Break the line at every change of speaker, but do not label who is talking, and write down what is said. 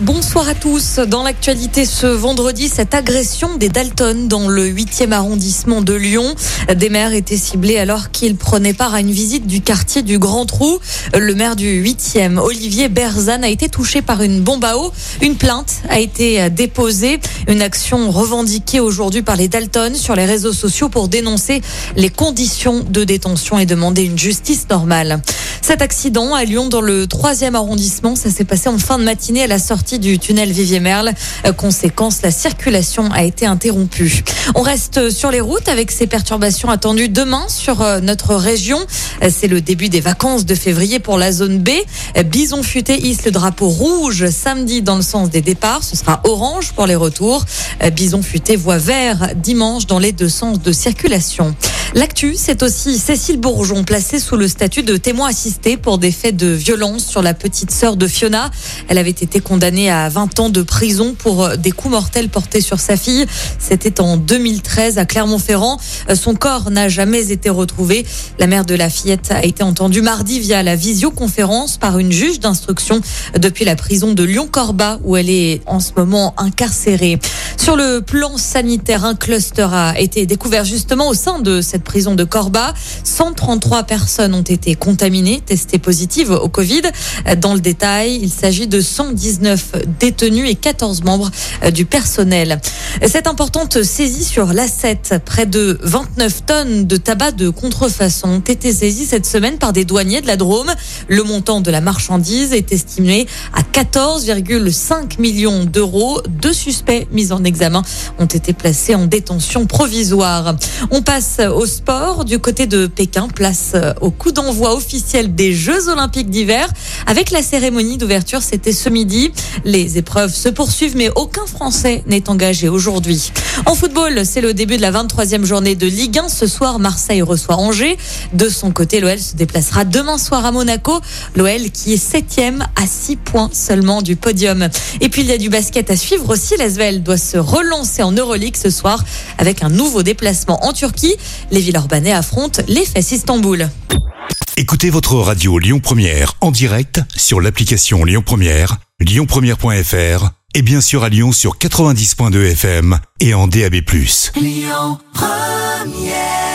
Bonsoir à tous. Dans l'actualité ce vendredi, cette agression des Dalton dans le 8e arrondissement de Lyon. Des maires étaient ciblés alors qu'ils prenaient part à une visite du quartier du Grand Trou. Le maire du 8e, Olivier Berzan, a été touché par une bombe à eau. Une plainte a été déposée. Une action revendiquée aujourd'hui par les Dalton sur les réseaux sociaux pour dénoncer les conditions de détention et demander une justice normale. Cet accident à Lyon dans le 3e arrondissement, ça s'est passé en fin de matinée à la sortie du tunnel Vivier-Merle. Euh, conséquence, la circulation a été interrompue. On reste sur les routes avec ces perturbations attendues demain sur euh, notre région. Euh, c'est le début des vacances de février pour la zone B. Bison futé hisse le drapeau rouge samedi dans le sens des départs. Ce sera orange pour les retours. Bison futé voit vert dimanche dans les deux sens de circulation. L'actu, c'est aussi Cécile Bourgeon, placée sous le statut de témoin assisté pour des faits de violence sur la petite sœur de Fiona. Elle avait été condamnée à 20 ans de prison pour des coups mortels portés sur sa fille. C'était en 2013 à Clermont-Ferrand. Son corps n'a jamais été retrouvé. La mère de la fillette a été entendue mardi via la visioconférence par une juge d'instruction depuis la prison de Lyon-Corba où elle est en ce moment incarcérée. Sur le plan sanitaire, un cluster a été découvert justement au sein de cette prison de Corba. 133 personnes ont été contaminées, testées positives au Covid. Dans le détail, il s'agit de 119 détenus et 14 membres du personnel. Cette importante saisie sur l'A7, près de 29 tonnes de tabac de contrefaçon ont été saisies cette semaine par des douaniers de la Drôme. Le montant de la marchandise est estimé à 14,5 millions d'euros. Deux suspects mis en examen ont été placés en détention provisoire. On passe au sport du côté de Pékin, place au coup d'envoi officiel des Jeux Olympiques d'hiver. Avec la cérémonie d'ouverture, c'était ce midi. Les épreuves se poursuivent, mais aucun Français n'est engagé aujourd'hui. En football, c'est le début de la 23e journée de Ligue 1. Ce soir, Marseille reçoit Angers. De son côté, l'OL se déplacera demain soir à Monaco. L'OL qui est septième à 6 points seulement du podium. Et puis, il y a du basket à suivre aussi. L'Asvel doit se relancer en Euroleague ce soir avec un nouveau déplacement en Turquie. Les Villeurbanais affrontent les Fesses Istanbul.
Écoutez votre radio Lyon Première en direct sur l'application Lyon Première, lyonpremière.fr et bien sûr à Lyon sur 90.2 FM et en DAB+. Lyon Première